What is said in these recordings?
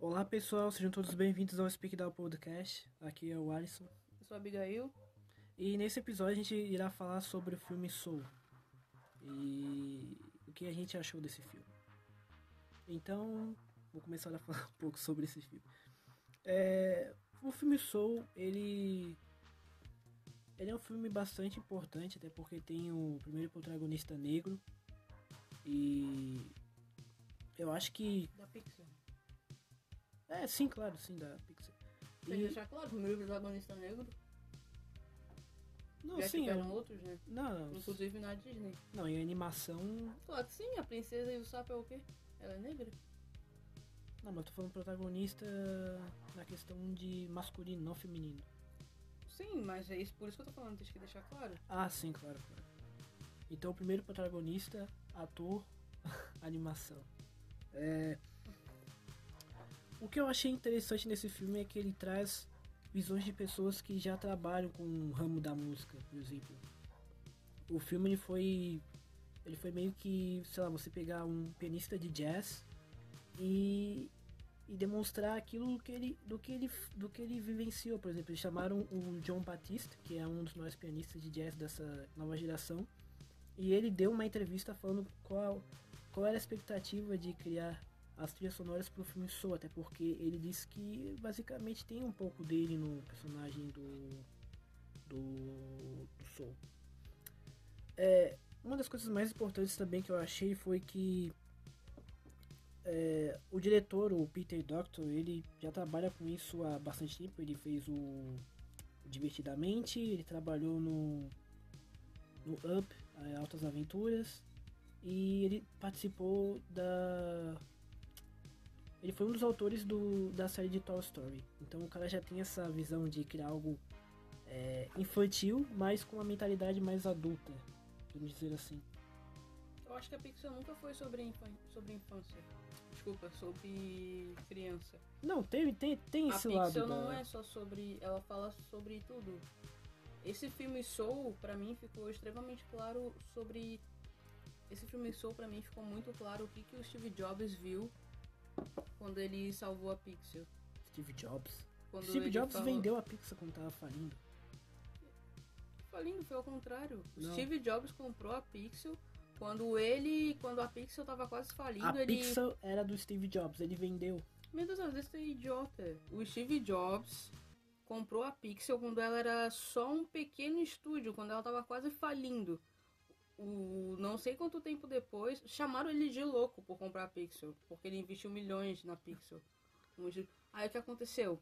Olá pessoal, sejam todos bem-vindos ao Speak Down Podcast. Aqui é o Alisson. Eu sou a Abigail. E nesse episódio a gente irá falar sobre o filme Soul. E o que a gente achou desse filme. Então, vou começar a falar um pouco sobre esse filme. É, o filme Soul, ele ele é um filme bastante importante, até porque tem o primeiro protagonista negro. E eu acho que Da Pixar. É, sim, claro, sim, da Pixar. Tem que deixar claro, o primeiro protagonista negro. Não, já sim, tiveram eu- outros, né? não, Inclusive na Disney. não, em animação Claro que sim, a princesa e o sapo é o quê? Ela é negra? Não, mas eu tô falando protagonista na questão de masculino, não feminino. Sim, mas é isso, por isso que eu tô falando, tem que deixar claro. Ah, sim, claro, claro. Então, o primeiro protagonista, ator, animação. É... O que eu achei interessante nesse filme é que ele traz visões de pessoas que já trabalham com o ramo da música, por exemplo. O filme ele foi ele foi meio que, sei lá, você pegar um pianista de jazz e, e demonstrar aquilo que ele, do, que ele, do que ele vivenciou. Por exemplo, eles chamaram o John Batiste, que é um dos maiores pianistas de jazz dessa nova geração, e ele deu uma entrevista falando qual, qual era a expectativa de criar as trilhas sonoras para o filme Soul, até porque ele disse que basicamente tem um pouco dele no personagem do, do, do Soul. É, uma das coisas mais importantes também que eu achei foi que é, o diretor, o Peter Doctor, ele já trabalha com isso há bastante tempo. Ele fez o Divertidamente, ele trabalhou no, no Up, é, Altas Aventuras, e ele participou da. Ele foi um dos autores do, da série de Toy Story. Então o cara já tem essa visão de criar algo é, infantil, mas com uma mentalidade mais adulta, vamos dizer assim. Eu acho que a Pixar nunca foi sobre, infan sobre infância. Desculpa, sobre criança. Não, tem, tem, tem a esse Pixar lado. não da- é só sobre. Ela fala sobre tudo. Esse filme Soul, pra mim, ficou extremamente claro sobre. Esse filme Soul, pra mim, ficou muito claro o que, que o Steve Jobs viu quando ele salvou a Pixar. Steve Jobs. Quando Steve Jobs falou- vendeu a Pixar quando tava falindo. Falindo, foi ao contrário. Não. Steve Jobs comprou a Pixel quando ele. Quando a Pixel tava quase falindo, A ele. Pixar era do Steve Jobs, ele vendeu. Meu Deus, esse é idiota. O Steve Jobs comprou a Pixel quando ela era só um pequeno estúdio, quando ela tava quase falindo. O, não sei quanto tempo depois, chamaram ele de louco por comprar a Pixel, porque ele investiu milhões na Pixel. Aí o que aconteceu?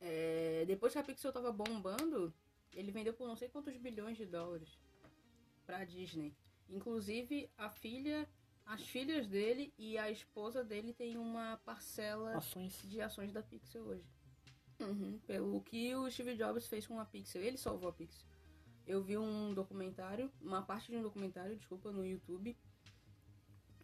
É, depois que a Pixel tava bombando, ele vendeu por não sei quantos bilhões de dólares pra Disney. Inclusive, a filha, as filhas dele e a esposa dele tem uma parcela Ações. de ações da Pixel hoje. Uhum, Pelo que o Steve Jobs fez com a Pixel. Ele salvou a Pixel. Eu vi um documentário, uma parte de um documentário, desculpa, no YouTube.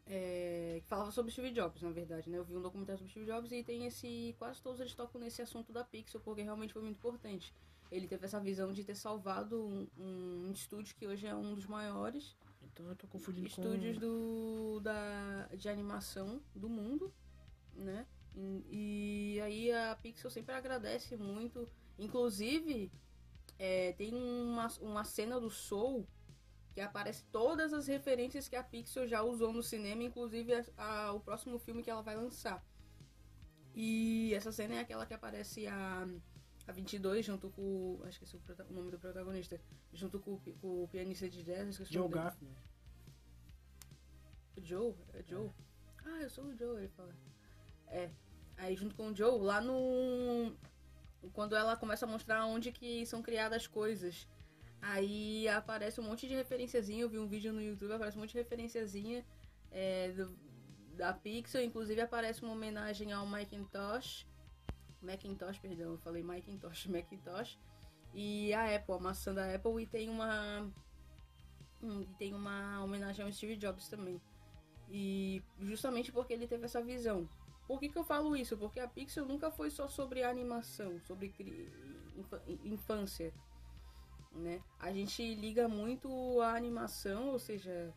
é, que falava sobre Steve Jobs, na verdade, né? Eu vi um documentário sobre Steve Jobs e tem esse. Quase todos eles tocam nesse assunto da Pixel, porque realmente foi muito importante. Ele teve essa visão de ter salvado um, um estúdio que hoje é um dos maiores Então eu tô confundindo estúdios com... do, da, de animação do mundo, né? E, e aí a Pixel sempre agradece muito. Inclusive, é, tem uma, uma cena do Soul que aparece todas as referências que a Pixel já usou no cinema, inclusive a- a- o próximo filme que ela vai lançar. E essa cena é aquela que aparece a, a 22 junto com. Acho que esse é o, o nome do protagonista. Junto com, com o pianista de jazz. Joe. Gaffney. Joe? É Joe? Ah, eu sou o Joe, ele fala. É. Aí junto com o Joe, lá no. Quando ela começa a mostrar onde que são criadas coisas. Aí aparece um monte de referenciazinha. Eu vi um vídeo no YouTube, aparece um monte de referenciazinha é, do- da Pixel. Inclusive aparece uma homenagem ao Macintosh. Macintosh, perdão, eu falei Macintosh, Macintosh. E a Apple, a maçã da Apple. E tem uma. hum, e tem uma homenagem ao Steve Jobs também. E justamente porque ele teve essa visão. Por que, que eu falo isso? Porque a Pixel nunca foi só sobre animação, sobre infância. Né? A gente liga muito a animação, ou seja,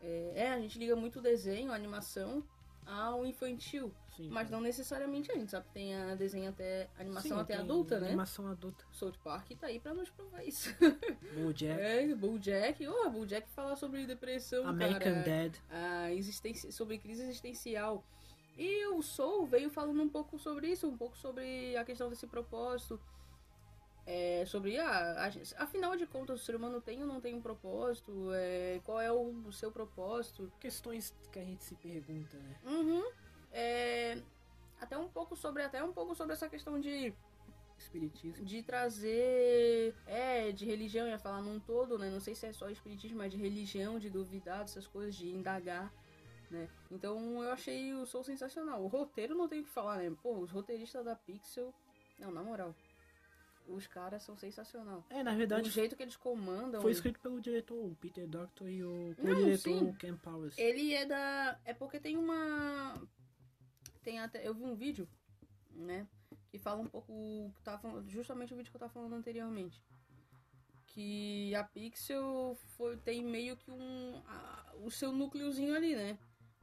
é, é, a gente liga muito o desenho, a animação, ao infantil. Sim. Mas não necessariamente a gente sabe que tem a desenho até animação Sim, até adulta, né? Animação adulta. South Park tá aí pra nos provar isso. Bojack, É, Bojack, oh, Bojack fala sobre depressão, American cara. Dad. a existência, sobre crise existencial. E o Soul veio falando um pouco sobre isso, um pouco sobre a questão desse propósito. É, sobre, ah, a afinal de contas, o ser humano tem ou não tem um propósito? É, qual é o, o seu propósito? Questões que a gente se pergunta, né? Uhum. É, até um pouco sobre até um pouco sobre essa questão de Espiritismo. de trazer é de religião ia falar num todo né não sei se é só espiritismo mas de religião de duvidar dessas coisas de indagar né então eu achei o Soul sensacional o roteiro não tem o que falar né pô os roteiristas da Pixel não na moral os caras são sensacional É, na o verdade, jeito que eles comandam foi escrito pelo diretor, o Peter Doctor, e o co-diretor, o Ken Powers. Ele é da. É porque tem uma. Tem até. Eu vi um vídeo, né? Que fala um pouco. Tava falando, justamente o vídeo que eu tava falando anteriormente. Que a Pixel foi, tem meio que um. a- o seu núcleozinho ali, né?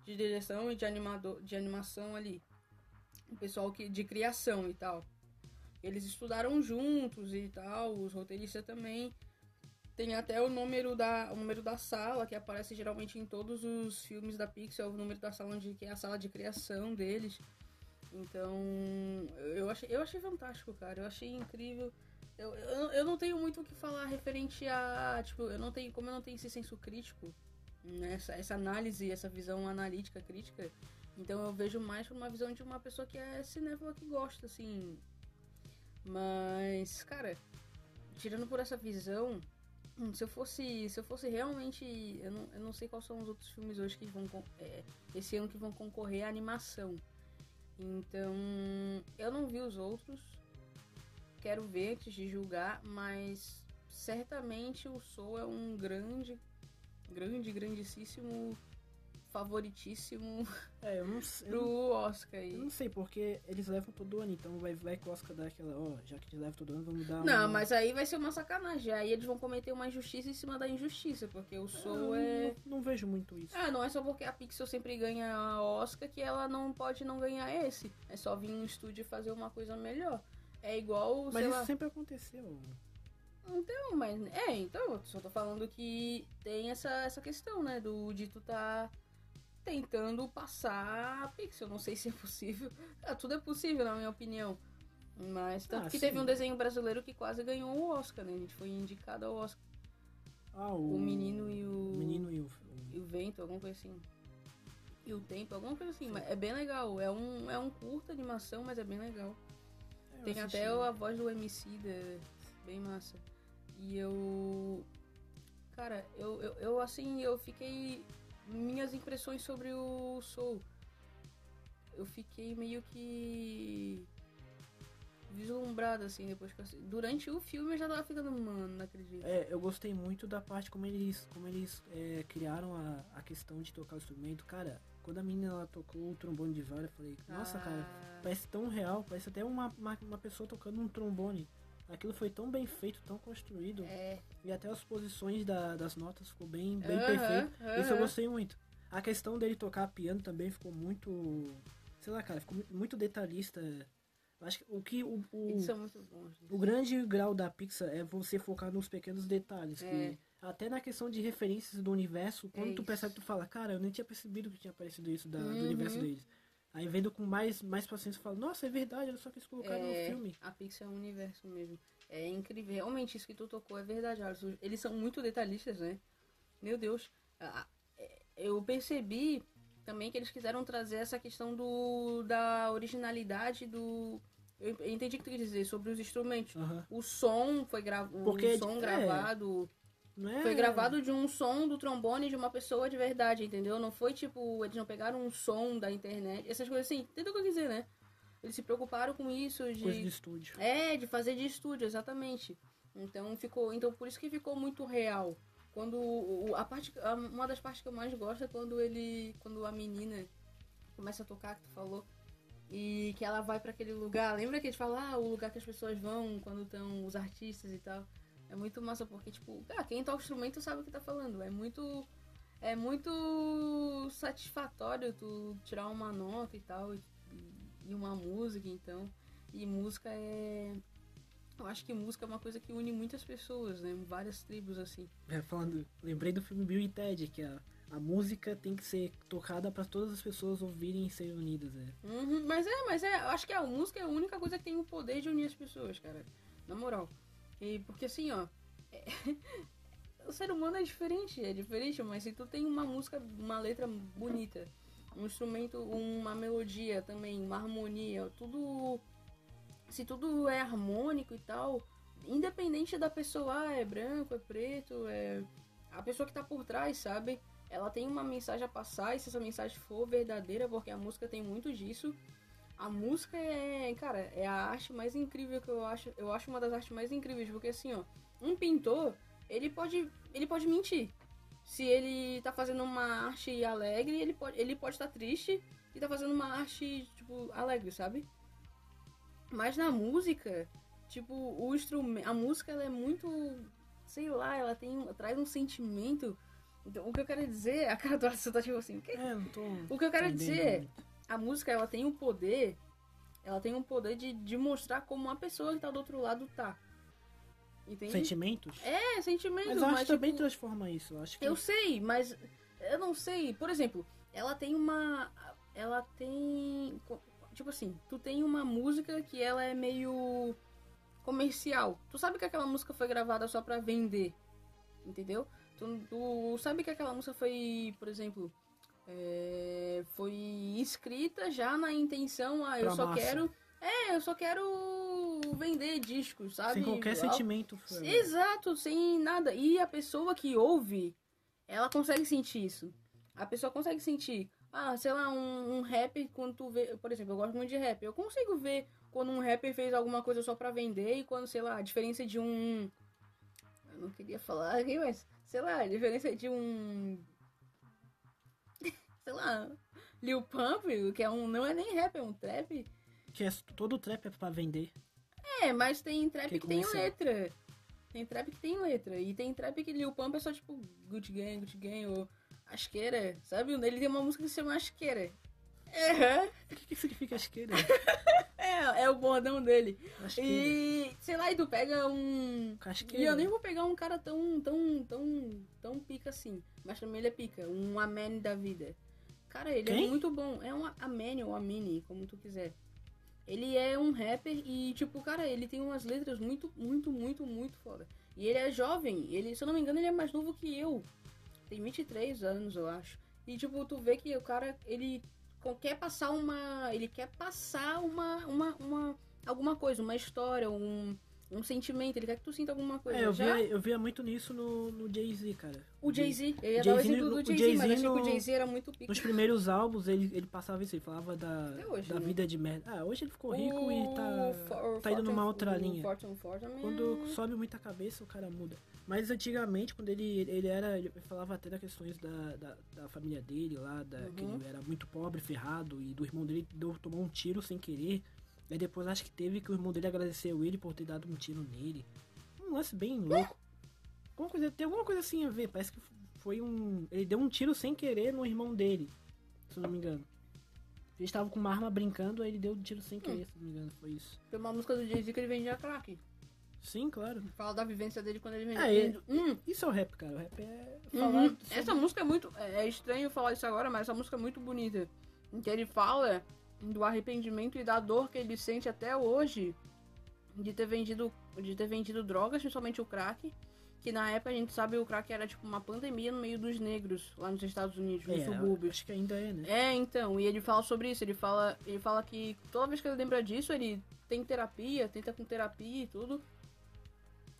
De direção e de, animador, de animação ali. O pessoal que, de criação e tal. Eles estudaram juntos e tal, os roteiristas também. Tem até o número da, o número da sala, que aparece geralmente em todos os filmes da Pixar, o número da sala onde, que é a sala de criação deles. Então, eu achei, eu achei fantástico, cara. Eu achei incrível. Eu, eu, eu não tenho muito o que falar referente a. Tipo, eu não tenho. Como eu não tenho esse senso crítico, essa, essa análise, essa visão analítica, crítica, então eu vejo mais uma visão de uma pessoa que é cinéfila que gosta, assim. Mas, cara, tirando por essa visão, hum, se eu fosse. Se eu fosse realmente. Eu não, eu não sei quais são os outros filmes hoje que vão. é, esse ano que vão concorrer à animação. Então, eu não vi os outros. Quero ver antes de julgar, mas certamente o Soul é um grande, grande, grandíssimo, favoritíssimo É, eu não, sei- eu pro não, Oscar eu aí. não sei, porque eles levam todo ano, então vai, vai que o Oscar dá aquela, ó, já que eles levam todo ano, vamos dar Não, uma- mas aí vai ser uma sacanagem. Aí eles vão cometer uma injustiça em cima da injustiça, porque o Eu Soul é. não, não vejo muito isso. Ah, não é só porque a Pixel sempre ganha a Oscar que ela não pode não ganhar esse. É só vir um estúdio e fazer uma coisa melhor. É igual, mas isso lá. sempre aconteceu. Então, mas. É, então, eu só tô falando que tem essa, essa questão, né? Do de tu tá tentando passar Pixel. Não sei se é possível. Ah, tudo é possível, na minha opinião. Mas tanto Ah, que teve sim. um desenho brasileiro que quase ganhou o Oscar, né? A gente foi indicado ao Oscar. Ah, o, O menino e o. o menino e o, e o vento, alguma coisa assim. E o tempo, alguma coisa assim. Mas é bem legal. É um, é um curta animação, mas é bem legal. É, eu Tem assisti. até a voz do MC, bem massa. E eu. Cara, eu, eu, eu assim, eu fiquei. Minhas impressões sobre o Soul. Eu fiquei meio que. vislumbrada, assim, depois que eu assisti. Durante o filme eu já tava ficando, mano, não acredito. É, eu gostei muito da parte como eles, como eles é, criaram a, a questão de tocar o instrumento. Cara, quando a menina ela tocou o trombone de vara, eu falei, nossa, cara, Ah, parece tão real, parece até uma, uma, uma pessoa tocando um trombone. Aquilo foi tão bem feito, tão construído. É. E até as posições da- das notas ficou bem, bem perfeito. Isso eu gostei muito. A questão dele tocar piano também ficou muito. Sei lá, cara, ficou muito, detalhista. Acho que o que o, o, Eles são muito bons. o grande grau da Pixar é você focar nos pequenos detalhes. É. Que até na questão de referências do universo, quando É tu percebe, tu fala, cara, eu nem tinha percebido que tinha aparecido isso da- do Uhum. universo deles. Aí vendo com mais, mais paciência, tu fala, nossa, é verdade, olha só que eles colocaram É, no filme. A Pixar é um universo mesmo. É incrível. Realmente, isso que tu tocou é verdade, Alisson. Eles são muito detalhistas, né? Meu Deus. É, Eu percebi também que eles quiseram trazer essa questão do da originalidade do. Eu eu entendi o que tu quer dizer sobre os instrumentos. Aham. O som foi gravado. O som é, gravado. É... Foi gravado de um som do trombone de uma pessoa de verdade, entendeu? Não foi tipo, eles não pegaram um som da internet, essas coisas assim. Entendeu o que eu dizer, né? Eles se preocuparam com isso de. Coisa de estúdio. É, de fazer de estúdio, exatamente. Então ficou, então por isso que ficou muito real. Quando o- a parte, a- uma das partes que eu mais gosto é quando ele, quando a menina começa a tocar que tu falou e que ela vai pra aquele lugar. Lembra que a gente fala, ah, o lugar que as pessoas vão quando estão os artistas e tal. É muito massa porque tipo, ah, quem toca o instrumento sabe o que tá falando. É muito é muito satisfatório tu tirar uma nota e tal, e, e uma música, então. E música é. Eu acho que música é uma coisa que une muitas pessoas, né? Várias tribos, assim. É, falando, lembrei do filme Bill e Ted, que a, a música tem que ser tocada para todas as pessoas ouvirem e serem unidas, é. Uhum, mas é, mas é, eu acho que a música é a única coisa que tem o poder de unir as pessoas, cara. Na moral. E porque assim, ó. é- o ser humano é diferente, é diferente, mas se tu tem uma música, uma letra bonita, um instrumento, uma melodia também, uma harmonia, tudo. Se tudo é harmônico e tal, independente da pessoa, ah, é branco, é preto, é. A pessoa que tá por trás, sabe? Ela tem uma mensagem a passar, e se essa mensagem for verdadeira, porque a música tem muito disso. A música é, cara, é a arte mais incrível que eu acho. Eu acho uma das artes mais incríveis, porque assim, ó, um pintor, ele pode, ele pode mentir. Se ele tá fazendo uma arte alegre, ele pode, ele pode estar triste e tá fazendo uma arte tipo alegre, sabe? Mas na música, tipo, o instrumento, a música ela é muito, sei lá, ela tem, traz um sentimento. Então, o que eu quero dizer, a cara do Alisson tá tipo assim, o quê? É, não tô. O que eu quero entendendo dizer. A música ela tem o poder ela tem o poder de, de mostrar como a pessoa que tá do outro lado tá entende Sentimentos? é sentimento Mas eu acho que também tipo, transforma isso. Eu acho que eu sei mas eu não sei por exemplo ela tem uma ela tem tipo assim tu tem uma música que ela é meio comercial tu sabe que aquela música foi gravada só pra vender entendeu tu, tu sabe que aquela música foi por exemplo é, foi escrita já na intenção ah eu Pra só massa. quero é eu só quero vender discos sabe sem qualquer Al- sentimento. foi- Exato, sem nada. E a pessoa que ouve, ela consegue sentir isso. A pessoa consegue sentir. Ah, sei lá, um, um rapper, quando tu vê. Por exemplo, eu gosto muito de rap. Eu consigo ver quando um rapper fez alguma coisa só pra vender e quando, sei lá, a diferença de um. Eu não queria falar aqui, mas. Sei lá, a diferença de um. Sei lá. Lil Pump, que é um. Não é nem rap, é um trap. Que é, todo trap é pra vender. É, mas tem trap Que que, tem letra. Tem trap que tem letra. E tem trap que Lil Pump é só tipo Gucci Gang, Gucci Gang ou Asqueira, sabe? Ele tem uma música que se chama Asqueira. É, O que, que significa asqueira? é, é o bordão dele. Asqueira. E, sei lá, e tu pega um... E Casqueira. eu nem vou pegar um cara tão, tão, tão, tão pica assim. Mas também ele é pica. Um Amene da vida. Cara, ele Quem? é muito bom. É um Amene ou Amini, como tu quiser. Ele é um rapper e, tipo, cara, ele tem umas letras muito, muito, muito, muito foda. E ele é jovem. Ele, se eu não me engano, ele é mais novo que eu. Tem 23 anos, eu acho. E, tipo, tu vê que o cara, ele quer passar uma... Ele quer passar uma... uma, uma alguma coisa, uma história, um, um sentimento. Ele quer que tu sinta alguma coisa. É, eu Já via, eu via muito nisso no, no Jay-Z, cara. o Jay-Z. Eu ia dar o exemplo no- do Jay-Z, mas Jay-Z achei que o no- Jay-Z era muito pica. Nos primeiros álbuns ele, ele passava isso, ele falava da, hoje, da né? vida de merda. Ah, hoje ele ficou rico e O tá, For- tá indo numa Fortune- outra linha. Fortune também Quando é- sobe muita cabeça, o cara muda. Mas antigamente, quando ele, ele era. Ele falava até das questões da, da, da família dele lá, da, que Uhum. ele era muito pobre, ferrado, e do irmão dele deu, tomou um tiro sem querer. Aí depois acho que teve que o irmão dele agradeceu ele por ter dado um tiro nele. Um lance bem louco. Alguma coisa, tem alguma coisa assim a ver, parece que foi um. Ele deu um tiro sem querer no irmão dele, se eu não me engano. Eles estavam com uma arma brincando, aí ele deu um tiro sem querer, se eu não me engano, foi isso. Tem uma música do Jay-Z que ele vendia crack. Sim, claro. Fala da vivência dele quando ele vendia. É, ele- Hum, Isso é o rap, cara. O rap é uhum. Essa música é muito. É é estranho falar isso agora, mas essa música é muito bonita. Em que ele fala do arrependimento e da dor que ele sente até hoje de ter vendido, de ter vendido drogas, principalmente o crack. Que na época a gente sabe o crack era tipo uma pandemia no meio dos negros, lá nos Estados Unidos, nos É, subúrbios. acho que ainda é, né? É, então, e ele fala sobre isso, ele fala, ele fala que toda vez que ele lembra disso, ele tem terapia, tenta com terapia e tudo.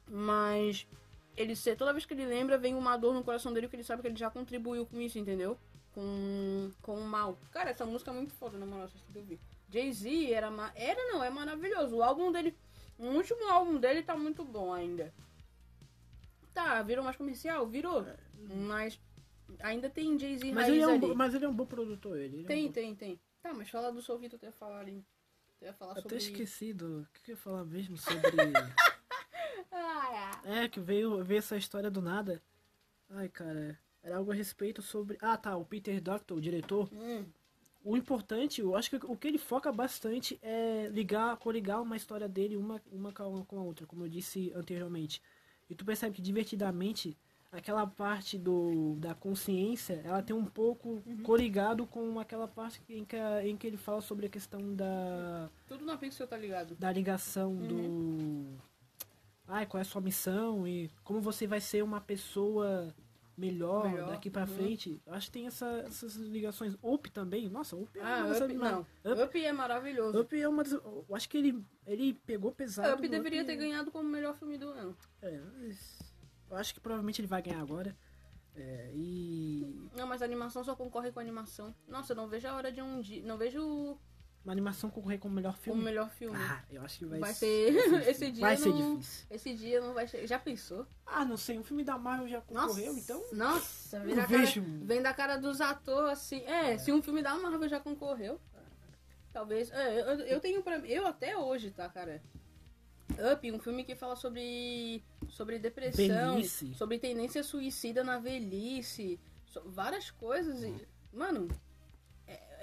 Mas ele se- toda vez que ele lembra, vem uma dor no coração dele que ele sabe que ele já contribuiu com isso, entendeu? Com, com o mal. Cara, essa música é muito foda, na moral, vocês têm que ouvir. Jay-Z era, era não, é maravilhoso. O álbum dele, o último álbum dele tá muito bom ainda. Tá, virou mais comercial? Virou. Mas ainda tem Jay-Z Mas ele, é um, bo- mas ele é um bom produtor, ele. ele é um Tem, bom- tem, tem. Tá, mas fala do Soul que tu ia falar ali. Tu ia falar Até sobre... esqueci do. O que eu ia falar mesmo sobre. Ah, é, que veio, veio essa história do nada. Ai, cara. Era algo a respeito sobre. Ah, tá. O Peter Doctor, o diretor. Hum, O importante, eu acho que o que ele foca bastante é ligar, coligar uma história dele uma, uma com a- outra, como eu disse anteriormente. E tu percebe que divertidamente aquela parte do, da consciência, ela tem um pouco coligado com aquela parte em que, em que ele fala sobre a questão da, tudo na Pixel tá ligado. da ligação do. Ai, qual é a sua missão e como você vai ser uma pessoa melhor, Melhor, daqui pra uhum. frente. Acho que tem essa- essas ligações. Up também, nossa, Up é Ah, uma das Up, não. Up, Up é maravilhoso. Up é uma das. Eu acho que ele, ele pegou pesado. Up deveria Up, ter ganhado como melhor filme do ano. É, mas eu acho que provavelmente ele vai ganhar agora. É, e. Não, mas a animação só concorre com a animação. Nossa, eu não vejo a hora de um dia. Não vejo Uma animação concorrer como melhor como filme. melhor filme. Ah, eu acho que vai, Vai ser. ser- vai ser esse dia Vai ser não- difícil. Esse dia não vai chegar. Já pensou? Ah, não sei, um filme da Marvel já concorreu, então. Nossa, vem Eu da, cara, vejo. vem da cara dos atores assim. É, se um filme da Marvel já concorreu. Talvez. É, eu, eu tenho pra mim. Eu até hoje, tá, cara? Up, um filme que fala sobre. sobre depressão, Velhice. sobre tendência suicida na velhice, so- várias coisas. E, mano, é-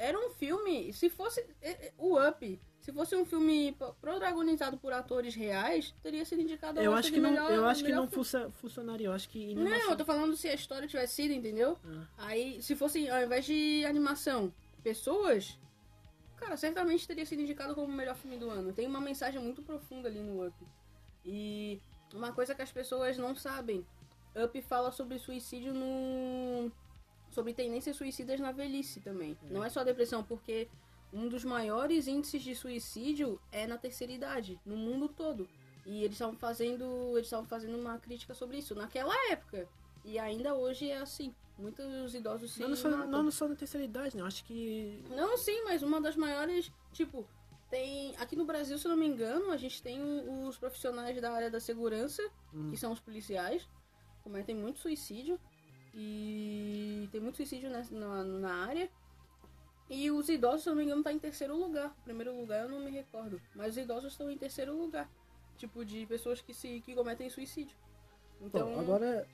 era um filme. Se fosse. é, é, O Up. Se fosse um filme pro- protagonizado por atores reais, teria sido indicado ao Eu acho que não, melhor- eu acho que não filme. funcionaria. Eu acho que. Não, eu tô falando se a história tivesse sido, entendeu? Ah. Aí, se fosse, ao invés de animação, pessoas, cara, certamente teria sido indicado como o melhor filme do ano. Tem uma mensagem muito profunda ali no Up. E uma coisa que as pessoas não sabem, Up fala sobre suicídio no... sobre tendências suicidas na velhice também. Não é só depressão, porque um dos maiores índices de suicídio é na terceira idade, no mundo todo. E eles estavam fazendo, eles estavam fazendo uma crítica sobre isso naquela época. E ainda hoje é assim. Muitos idosos se Não, só, não só na terceira idade, né? Eu acho que. Não, sim, mas uma das maiores, tipo, tem. Aqui no Brasil, se eu não me engano, a gente tem os profissionais da área da segurança, Hum. que são os policiais, cometem muito suicídio. E tem muito suicídio nessa- na, na área. E os idosos, se eu não me engano, tá em terceiro lugar. Primeiro lugar eu não me recordo. Mas os idosos estão em terceiro lugar. Tipo, de pessoas que se que cometem suicídio. Então. Bom, agora.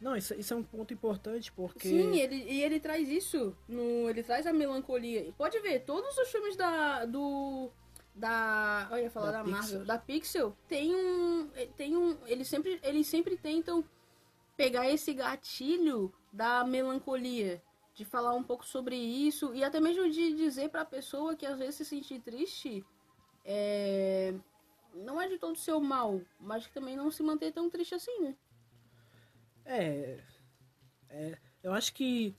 Não, isso, isso é um ponto importante porque. Sim, ele, e ele traz isso. No, ele traz a melancolia. E Pode ver, todos os filmes da. do. Da. Ia falar Da da. Marvel. Da Pixel tem um. Tem um. Eles sempre, eles sempre tentam pegar esse gatilho da melancolia. De falar um pouco sobre isso. E até mesmo de dizer pra pessoa que às vezes se sentir triste. É. Não é de todo seu mal, mas que também não se manter tão triste assim, né? É, é, Eu acho que,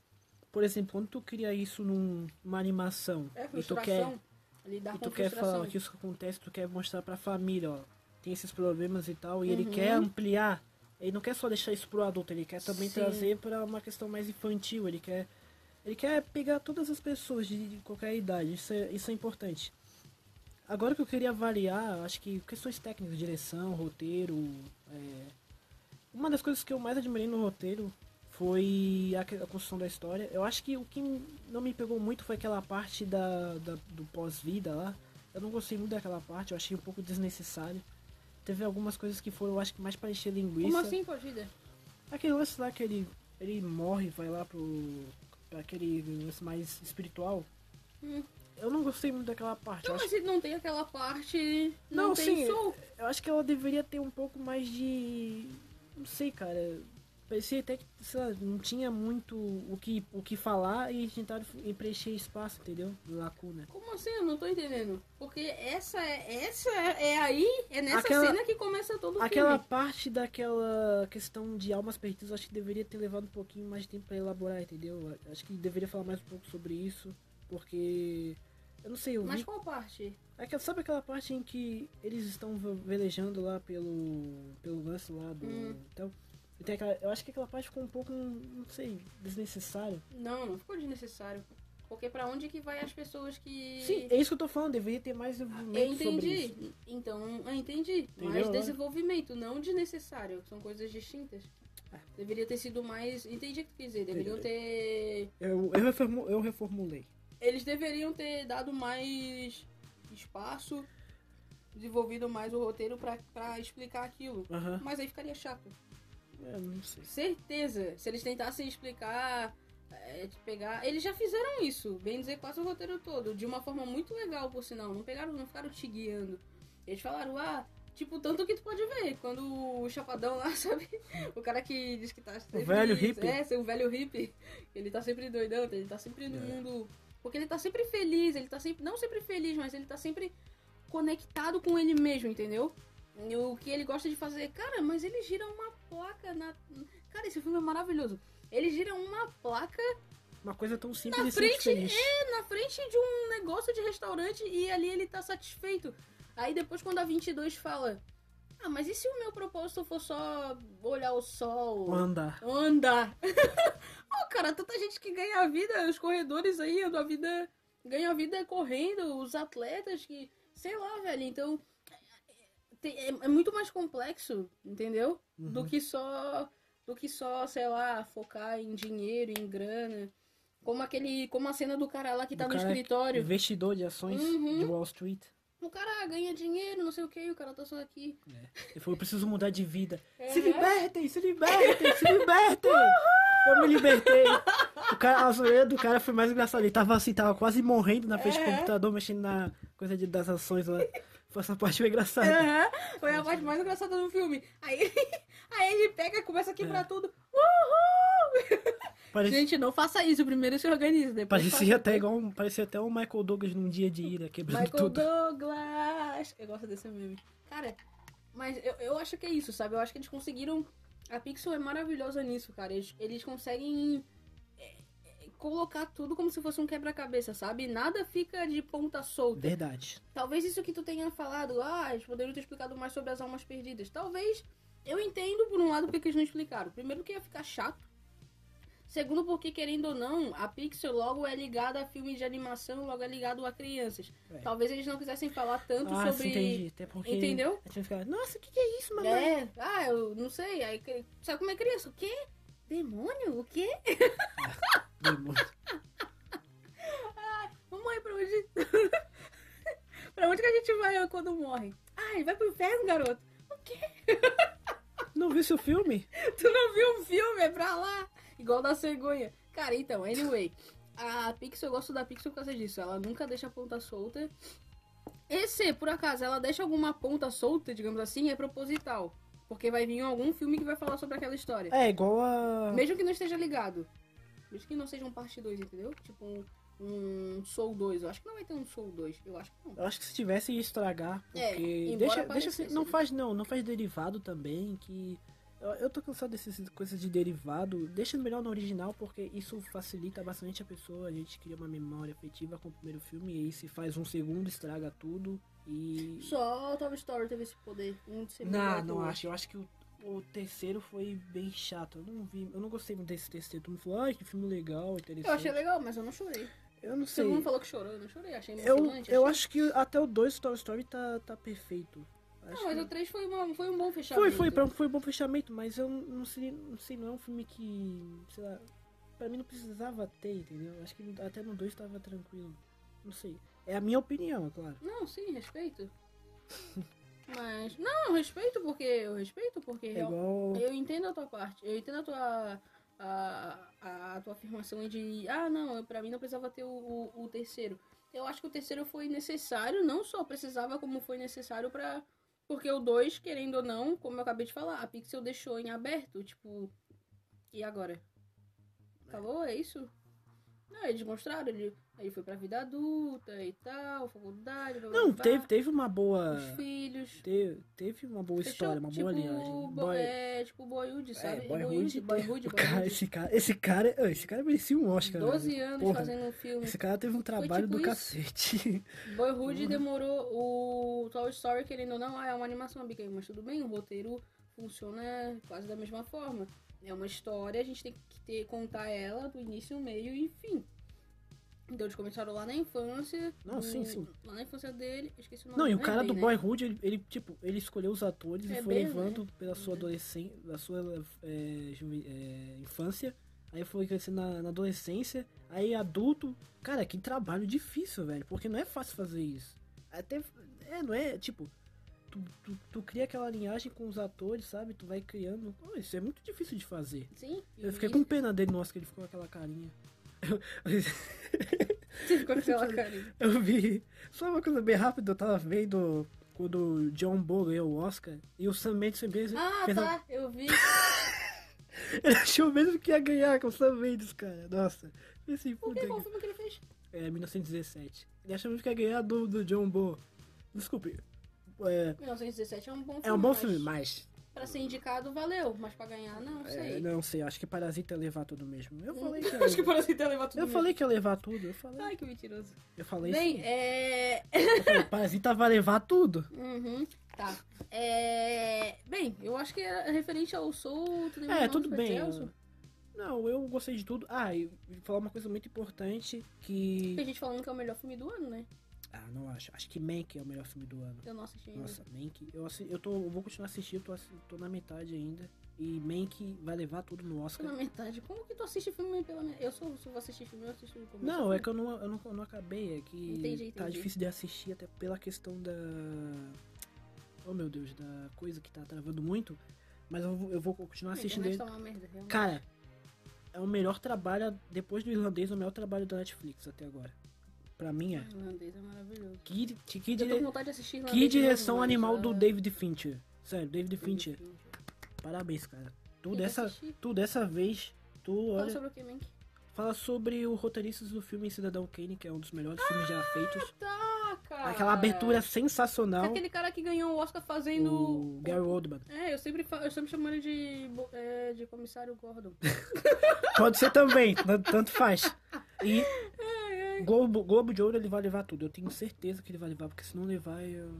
por exemplo, quando tu cria isso num- numa animação É e tu quer. Lidar e tu quer falar que isso acontece, tu quer mostrar pra família, ó, tem esses problemas e tal, e ele Uhum. quer ampliar. Ele não quer só deixar isso pro adulto, ele quer também Sim. trazer pra uma questão mais infantil, ele quer ele quer pegar todas as pessoas de, de qualquer idade, isso é, isso é importante. Agora que eu queria avaliar, acho que questões técnicas, direção, roteiro, é, uma das coisas que eu mais admirei no roteiro foi a, a construção da história. Eu acho que o que não me pegou muito foi aquela parte da, da- do pós-vida lá. Eu não gostei muito daquela parte, eu achei um pouco desnecessário. Teve algumas coisas que foram, acho que mais para encher linguiça. Como assim, Pogida? Aquele lance lá que ele, ele morre, vai lá pro. pra aquele lance mais espiritual. Hum. Eu não gostei muito daquela parte. Não, acho, mas se não tem aquela parte. Não, Não, tem sim, soul. eu acho que ela deveria ter um pouco mais de. Não sei, cara. Parecia até que, sei lá, não tinha muito o que, o que falar e tentaram preencher espaço, entendeu? Lacuna. Como assim? Eu não tô entendendo. Porque essa é. Essa é aí. É nessa Aquela- cena que começa todo o Aquela filme. parte daquela questão de almas perdidas, acho que deveria ter levado um pouquinho mais de tempo pra elaborar, entendeu? Acho que deveria falar mais um pouco sobre isso, porque eu não sei, eu Mas vi, qual parte? aquela, sabe aquela parte em que eles estão ve- velejando lá pelo pelo lance lá do, Hum. então, e tem aquela- eu acho que aquela parte ficou um pouco, não sei, desnecessário. Não, não ficou desnecessário. Porque pra onde que vai as pessoas que. Sim, é isso que eu tô falando, deveria ter mais Eu desenvolvimento isso. entendi. Então, eu entendi. Entendeu mais desenvolvimento, não desnecessário. São coisas distintas. É. Deveria ter sido mais. Entendi o que tu quis dizer. Deveriam ter. Eu, eu, reformu- eu reformulei. Eles deveriam ter dado mais espaço, desenvolvido mais o roteiro pra, pra explicar aquilo. Mas aí ficaria chato. Eu não sei. Certeza. Se eles tentassem explicar, é, de pegar. Eles já fizeram isso, bem dizer, quase o roteiro todo. De uma forma muito legal, por sinal. Não pegaram, não ficaram te guiando. Eles falaram, ah. Tipo, tanto que tu pode ver, quando o Chapadão lá, sabe? O cara que diz que tá sempre... velho hippie. É, o velho hippie. Ele tá sempre doidão, ele tá sempre no É. mundo... Porque ele tá sempre feliz, ele tá sempre... Não sempre feliz, mas ele tá sempre conectado com ele mesmo, entendeu? O que ele gosta de fazer... Cara, mas ele gira uma placa na... Cara, esse filme é maravilhoso. Ele gira uma placa Uma coisa tão simples Na e frente, feliz. na frente de um negócio de restaurante e ali ele tá satisfeito. Aí depois quando a 22 fala: "Ah, mas e se o meu propósito for só olhar o sol, Ou andar. andar?" Ô, cara, tanta gente que ganha a vida, os corredores aí, a vida ganham a vida correndo, os atletas que, sei lá, velho, então tem- é, é muito mais complexo, entendeu? Do Uhum. que só do que só, sei lá, focar em dinheiro, em grana. Como aquele, como a cena do cara lá que tá Do no escritório. Investidor de ações Uhum. de Wall Street. O cara ganha dinheiro, não sei o que, o cara tá só aqui. Ele falou, eu preciso mudar de vida. É. Se libertem, se libertem, se libertem! Eu me libertei. O cara, a zoeira do cara foi mais engraçada. Ele tava assim, tava quase morrendo na frente do É. computador, mexendo na coisa de, das ações lá. Essa parte foi engraçada. Aham, Foi a parte mais engraçada do filme. Aí, aí ele pega, começa a quebrar tudo. Uhul! Parecia, Gente, não faça isso. Primeiro se organiza, depois parecia até igual um, parecia até o Michael Douglas num dia de ira, quebrando Michael tudo. Douglas. Eu gosto desse meme. Cara, mas eu, eu acho que é isso, sabe? Eu acho que eles conseguiram. A Pixel é maravilhosa nisso, cara. Eles, eles conseguem é, é, colocar tudo como se fosse um quebra-cabeça, sabe? Nada fica de ponta solta. Verdade. Talvez isso que tu tenha falado, ah, eles poderiam ter explicado mais sobre as almas perdidas. Talvez eu entendo por um lado porque eles não explicaram. Primeiro que ia ficar chato. Segundo porque, querendo ou não, a Pixel logo é ligada a filmes de animação, logo é ligado a crianças. É. Talvez eles não quisessem falar tanto Ah, sobre. entendi. Até porque. Entendeu? A gente fica, nossa, o que, que é isso, mamãe? É, ah, eu não sei. Aí, sabe como é criança? O quê? Demônio? O quê? Demônio. Mamãe, pra onde. pra onde que a gente vai quando morre? Ai, vai pro inferno, garoto. O quê? Não viu seu filme? Tu não viu o filme? É pra lá. Igual da cegonha. Cara, então, anyway. A Pixel, eu gosto da Pixel por causa disso. Ela nunca deixa a ponta solta. E se, por acaso, ela deixa alguma ponta solta, digamos assim, é proposital. Porque vai vir algum filme que vai falar sobre aquela história. É, igual a. Mesmo que não esteja ligado. Mesmo que não seja um parte 2, entendeu? Tipo um, um Soul 2. Eu acho que não vai ter um Soul 2. Eu acho que não. Eu acho que se tivesse ia estragar, É, porque embora deixa, deixa assim, não faz não, não faz derivado também, que eu, eu tô cansado dessas coisas de derivado. Deixa melhor no original, porque isso facilita bastante a pessoa, a gente cria uma memória afetiva com o primeiro filme e aí se faz um segundo estraga tudo e Só o Toy Story teve esse poder. Um de ser Não, não acho. Eu acho que o, o terceiro foi bem chato. Eu não vi, eu não gostei muito desse terceiro. Todo mundo falou, ai, que filme legal, interessante. Eu achei legal, mas eu não chorei. Eu não Todo sei. mundo falou que chorou, eu não chorei. Achei Eu, emocionante. eu achei- acho que até o 2 Toy Story tá, tá perfeito. Acho Não, mas que- o 3 foi, uma, foi um bom fechamento. Foi, foi, pra- foi bom fechamento, mas eu não sei, não sei, não é um filme que, sei lá, pra mim não precisava ter, entendeu? Acho que até no 2 tava tranquilo. Não sei. É a minha opinião, é claro. Não, sim, respeito. mas, não, respeito porque... Eu respeito porque... É igual. Eu entendo a tua parte. Eu entendo a tua... A, a, a tua afirmação de... Ah, não, eu- pra mim não precisava ter o, o, o terceiro. Eu acho que o terceiro foi necessário. Não só precisava, como foi necessário pra... Porque o 2, querendo ou não, como eu acabei de falar, a Pixel deixou em aberto, tipo... E agora? Acabou? É isso? Não, eles mostraram, ele, ele foi pra vida adulta e tal, faculdade, blá, Não, blá, teve, teve uma boa. os filhos. Teve, teve uma boa Fechou, história, uma tipo, boa linhagem. bo- Boy- É, tipo Boyhood, sabe? É, Boyhood. Boyhood, o cara, Boyhood. esse cara, esse cara, esse cara merecia um Oscar. 12 velho. anos Porra, fazendo um filme. Esse cara teve um trabalho tipo do isso. cacete. Boyhood demorou. O Toy Story, querendo ou não, ah, é uma animação mas tudo bem, o roteiro funciona quase da mesma forma. É uma história, a gente tem que ter, contar ela do início, meio e fim. Então eles começaram lá na infância. Não, do- sim, sim. Lá na infância dele, esqueci o nome. Não, e o cara bem, do né? Boyhood, ele, ele, tipo, ele escolheu os atores É e foi bem, levando né? pela sua Uhum. adolescência, da sua é, é, infância, aí foi crescendo na, na adolescência, aí adulto. Cara, que trabalho difícil, velho, porque não é fácil fazer isso. Até, é, não é, tipo, tu, tu, tu cria aquela linhagem com os atores, sabe? Tu vai criando. Pô, isso é muito difícil de fazer. Sim. Eu fiquei com pena dele, nossa, que ele ficou com aquela carinha. Você ficou com aquela carinha. Eu vi. Só uma coisa bem rápida, eu tava vendo quando o John Boy ganhou o Oscar e o Sam Mendes fez, Ah, fez a- tá. Eu vi. Ele achou mesmo que ia ganhar com o Sam Mendes, cara. Nossa. Esse O puta que? Qual filme que ele fez? É, 1917. Ele achou mesmo que ia ganhar do, do John Boy. Desculpe. É, 1917 é um bom filme. é um bom filme, mas. Pra ser indicado, valeu. Mas pra ganhar, não é, sei. não sei, acho que Parasita ia levar tudo mesmo. Eu falei que ia Acho que parece que levar tudo Eu mesmo. falei que ia levar tudo. Eu falei. Ai, que mentiroso. Eu falei Bem, é. Eu falei, Parasita vai levar tudo. Uhum, tá. É... Bem, eu acho que é referente ao Soul. tudo É, tudo bem. Eu- Não, eu gostei de tudo. Ah, e e falar uma coisa muito importante que. Tem gente falando que é o melhor filme do ano, né? Ah, não acho. Acho que Mank é o melhor filme do ano. Eu não assisti ainda. Nossa, Mank. Eu, assi... eu, tô... eu vou continuar assistindo, tô, tô na metade ainda. E Mank vai levar tudo no Oscar. na metade. Como que tu assiste filme pela metade? Eu sou, se eu vou assistir filme, eu assisto no começo. Não, é que eu não, eu não, eu não acabei. É que Entendi, tá entendi. difícil de assistir até pela questão da. Oh meu Deus, da coisa que tá travando muito. Mas eu, vou- eu vou continuar assistindo ele. tá uma merda, realmente. Cara, é o melhor trabalho, depois do irlandês, é o melhor trabalho da Netflix até agora. Pra mim é. Irlandês é maravilhoso. Que, que, que, dire- direção animal ah, do David Fincher. Sério, David Fincher. Fincher. Parabéns, cara. Tu dessa, tu dessa vez, tu Fala olha, sobre o que, Mank? fala sobre o roteiristas do filme Cidadão Kane, que é um dos melhores filmes já feitos. Tá, cara. Aquela abertura É sensacional. aquele cara que ganhou o Oscar fazendo. O Gary Oldman. É, eu sempre, eu sempre chamo ele de, é, de comissário Gordon. Pode ser também, tan- tanto faz. E Globo, Globo de Ouro ele vai levar tudo. Eu tenho certeza que ele vai levar, porque se não levar, eu.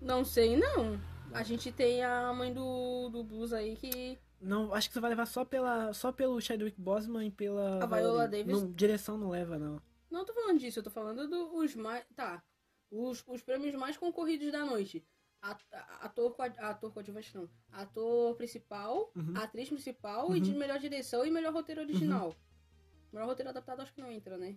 Não sei, não. A gente tem a mãe do, do Blues aí que. Não, acho que você vai levar só, pela, só pelo Chadwick Boseman e pela. A Viola Davis. Não, direção não leva, não. Não tô falando disso, eu tô falando dos mais. Tá. Os, os prêmios mais concorridos da noite. Ator, ator coadjuvante não. Ator principal, Uhum. atriz principal e de Uhum. melhor direção e melhor roteiro original. Melhor roteiro adaptado acho que não entra, né?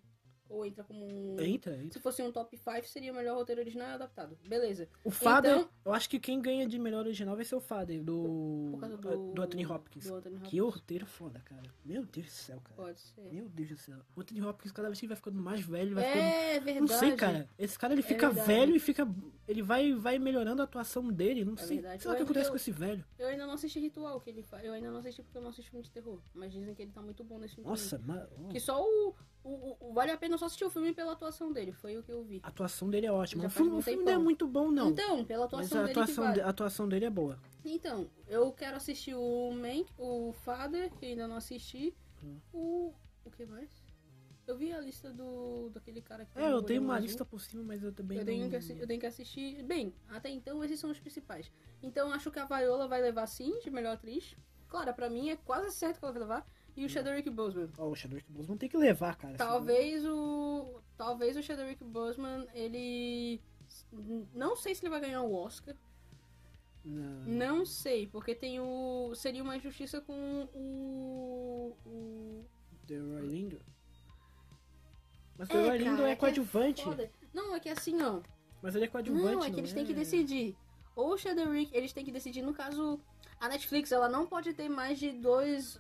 Ou entra como um. Entra, entra. Se fosse um top 5, seria o melhor roteiro original adaptado. Beleza. O Father, Então- eu acho que quem ganha de melhor original vai ser o Father, do. Por causa do, do. Anthony Hopkins. Do Anthony Hopkins. Que roteiro foda, cara. Meu Deus do céu, cara. Pode ser. Meu Deus do céu. O Anthony Hopkins, cada vez que ele vai ficando mais velho, vai ficando. É verdade. Não sei, cara. Esse cara ele fica verdade. velho e fica. Ele vai, vai melhorando a atuação dele. Não É sei. verdade. Sei lá o que acontece eu- com esse velho. Eu ainda não assisti Ritual, que ele fa... Eu ainda não assisti porque eu não assisti filme de terror. Mas dizem que ele tá muito bom nesse filme. Nossa, mas. Que só o, o- o- Vale a pena só assistir o filme pela atuação dele. Foi o que eu vi. A atuação dele é ótima. O filme, o filme não é muito bom, não. Então, pela mas atuação a dele atuação, que vale. de- a atuação dele é boa. Então, eu quero assistir o Mank, o Father, que ainda não assisti. Hum. O... O que mais? Eu vi a lista do daquele cara que É, eu tenho uma azul. lista por cima, mas eu também Eu não... tenho, que assi- eu tenho que assistir. Bem, até então esses são os principais. Então acho que a Viola vai levar sim, de melhor atriz. Claro, pra mim é quase certo que ela vai levar. E o Chadwick Boseman. Ó, o Chadwick Boseman tem que levar, cara. Talvez o. Talvez o Chadwick Boseman, ele. Não sei se ele vai ganhar o Oscar. Não. Não sei, porque tem o. Seria uma injustiça com o. o... The Roy Lindo. Mas É, The Roy Lindo cara, é é que coadjuvante. Foda. Não, é que assim, ó. Mas ele é coadjuvante, Não, é que eles têm que é? decidir. Ou o Shadowrick, eles têm que decidir, no caso, a Netflix, ela não pode ter mais de dois,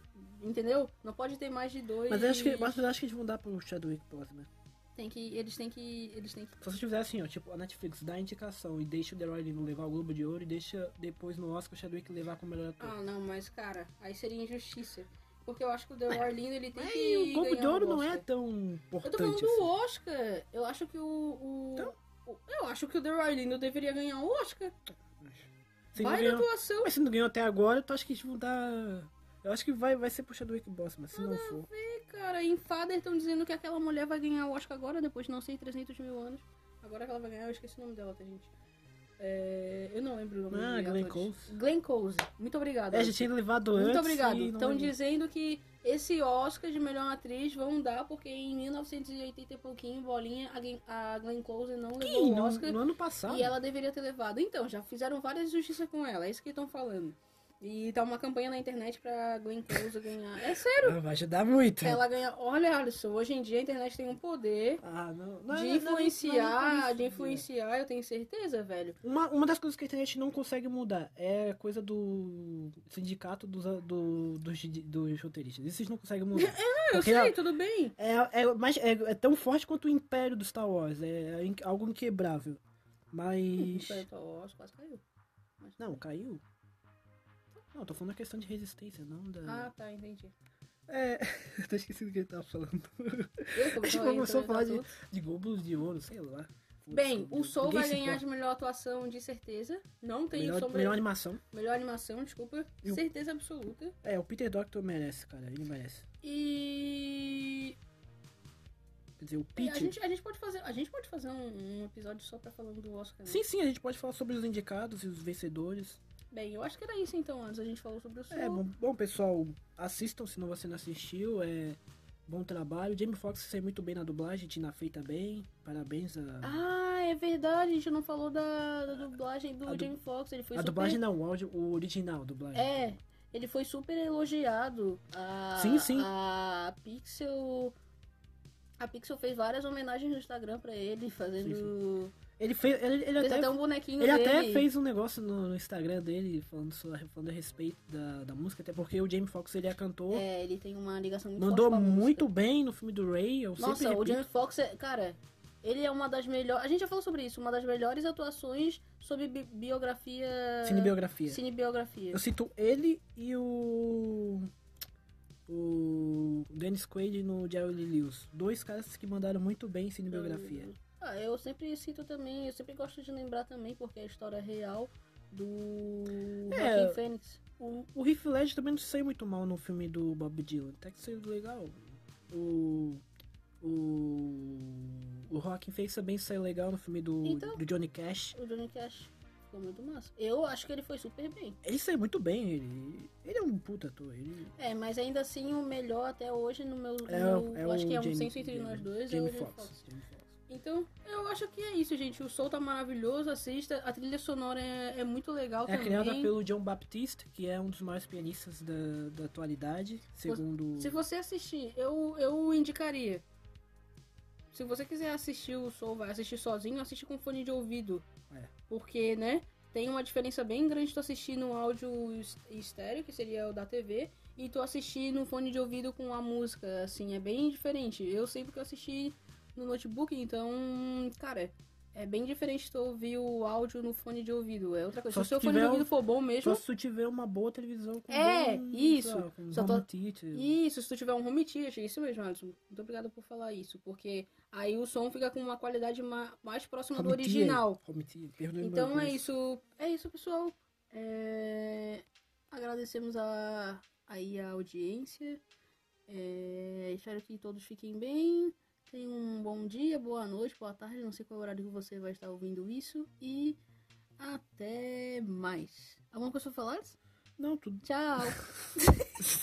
entendeu? Não pode ter mais de dois... Mas eu acho que, mas eu acho que eles vão dar pro Chadwick Boseman. Tem que, eles têm que, eles têm que... Só se assim, ó, tipo, a Netflix dá a indicação e deixa o The Roy levar o Globo de Ouro e deixa depois no Oscar o Chadwick levar como melhor ator. Ah, não, mas, cara, aí seria injustiça. Porque eu acho que o The Orlando, ele tem Mas que o Globo de Ouro não é tão Eu importante tô falando assim. do Oscar. Eu acho que o... o... Então? o- Eu acho que o The Orlando deveria ganhar o Oscar. Se Vai na ganhou, atuação. mas se não ganhou até agora, tu acha que eles vão dar... Eu acho que vai, vai ser pro Chadwick Boseman, se não for. Ih, Cara, em estão dizendo que aquela mulher vai ganhar o Oscar agora, depois de não sei 300 mil anos. Agora que ela vai ganhar, eu esqueci o nome dela, tá, gente? É, eu não lembro o nome Ah, Glenn. Close. Glenn Close. Muito obrigada. É, já tinha levado antes Muito obrigado. Estão dizendo que esse Oscar de melhor atriz vão dar porque em 1980 e pouquinho, bolinha, a Glenn, a Close não levou o no, Oscar no ano passado. e ela deveria ter levado. Então, já fizeram várias justiças com ela, é isso que estão falando. E tá uma campanha na internet pra Glenn Close ganhar. É sério. Vai ajudar muito. Ela ganha. Olha, Alisson, hoje em dia a internet tem um poder Ah, não. não de influenciar, não- de influenciar, eu tenho certeza, velho. Uma, uma das coisas que a internet não consegue mudar é a coisa do sindicato dos, do, dos, dos roteiristas. Isso eles não conseguem mudar. Ah, eu sei, a- tudo bem. É, é, mais, é, é tão forte quanto o império do Star Wars. É, in- algo inquebrável. Mas. Nossa, quase caiu. Não, caiu. Não, tô falando a questão de resistência, não da. Ah, tá, entendi. É. eu tô esquecendo o que ele tava falando. Eu, A gente começou a então, falar de, de globos de ouro, sei lá. Bem, o Soul vai ganhar de melhor atuação, de certeza. Não tem melhor, sombra... melhor animação. melhor animação, desculpa. E o- Certeza absoluta. É, o Peter Doctor merece, cara. Ele merece. E... Quer dizer, o e a, Peter. gente, a gente pode fazer, a gente pode fazer um, um episódio só pra falando do Oscar, né? Sim, sim, a gente pode falar sobre os indicados e os vencedores. Bem, eu acho que era isso então, antes a gente falou sobre o Soul. É, bom, bom, pessoal, assistam se não você não assistiu. É bom trabalho. Jamie Foxx saiu muito bem na dublagem, Tina Fey também. Parabéns a. Ah, é verdade, a gente não falou da, da dublagem do A Jamie Foxx, ele foi a super... dublagem não, o áudio, o original, a dublagem. É, ele foi super elogiado. A, Sim, sim. A Pixel. A Pixel fez várias homenagens no Instagram pra ele, fazendo. Ele fez. Ele, ele Fez até, até um bonequinho ele dele. até fez um negócio no, no Instagram dele falando, sobre, falando a respeito da, da música, até porque o Jamie Foxx ele é cantor. É, ele tem uma ligação muito mandou muito bem no filme do Ray. Eu Nossa, o. Jamie Foxx, é, cara, ele é uma das melhores. A gente já falou sobre isso, uma das melhores atuações sobre bi- biografia. Cinebiografia. Cinebiografia. Eu cito ele e o. O Dennis Quaid no Jerry Lewis. Dois caras que mandaram muito bem em cinebiografia. Ah, eu sempre cito também, eu sempre gosto de lembrar também, porque é a história real do É. Joaquin Phoenix. O, o Heath Ledger também não saiu muito mal no filme do Bob Dylan. Até que saiu legal. O. O. O Joaquin Phoenix também saiu legal no filme do, Então- do Johnny Cash. O Johnny Cash ficou muito massa. Eu acho que ele foi super bem. Ele saiu muito bem, ele. Ele é um puta ator. Ele, É, mas ainda assim o melhor até hoje no meu. é, no- é eu acho que é um Jamie- senso entre nós dois. Jamie é o Jamie Foxx. Foxx. Então, eu acho que é isso, gente. O Soul tá maravilhoso, assista. A trilha sonora é, é muito legal É também. criada pelo John Baptiste, que é um dos maiores pianistas da, da atualidade, segundo. Se você assistir, eu, eu indicaria. Se você quiser assistir o Soul, vai assistir sozinho, assiste com fone de ouvido. É. Porque, né, tem uma diferença bem grande tu assistir no áudio es- estéreo, que seria o da TV, e tu assistir no fone de ouvido com a música, assim, é bem diferente. Eu sei porque eu assisti no notebook, então, cara, é bem diferente tu ouvir o áudio no fone de ouvido. É outra coisa. Só se o seu se fone de ouvido for bom mesmo, Só se tu tiver uma boa televisão com É, bom, isso. lá, com Só home theater. Isso, se tu tiver um home theater, isso mesmo, Alisson. Muito obrigada por falar isso, porque aí o som fica com uma qualidade ma- mais próxima do Home theater, original. home theater, Então é isso, é isso, pessoal. É, Agradecemos a aí a audiência. É, Espero que todos fiquem bem. Um bom dia, boa noite, boa tarde. Não sei qual horário que você vai estar ouvindo isso. E até mais. Alguma coisa pra falar? Não, tudo Tchau!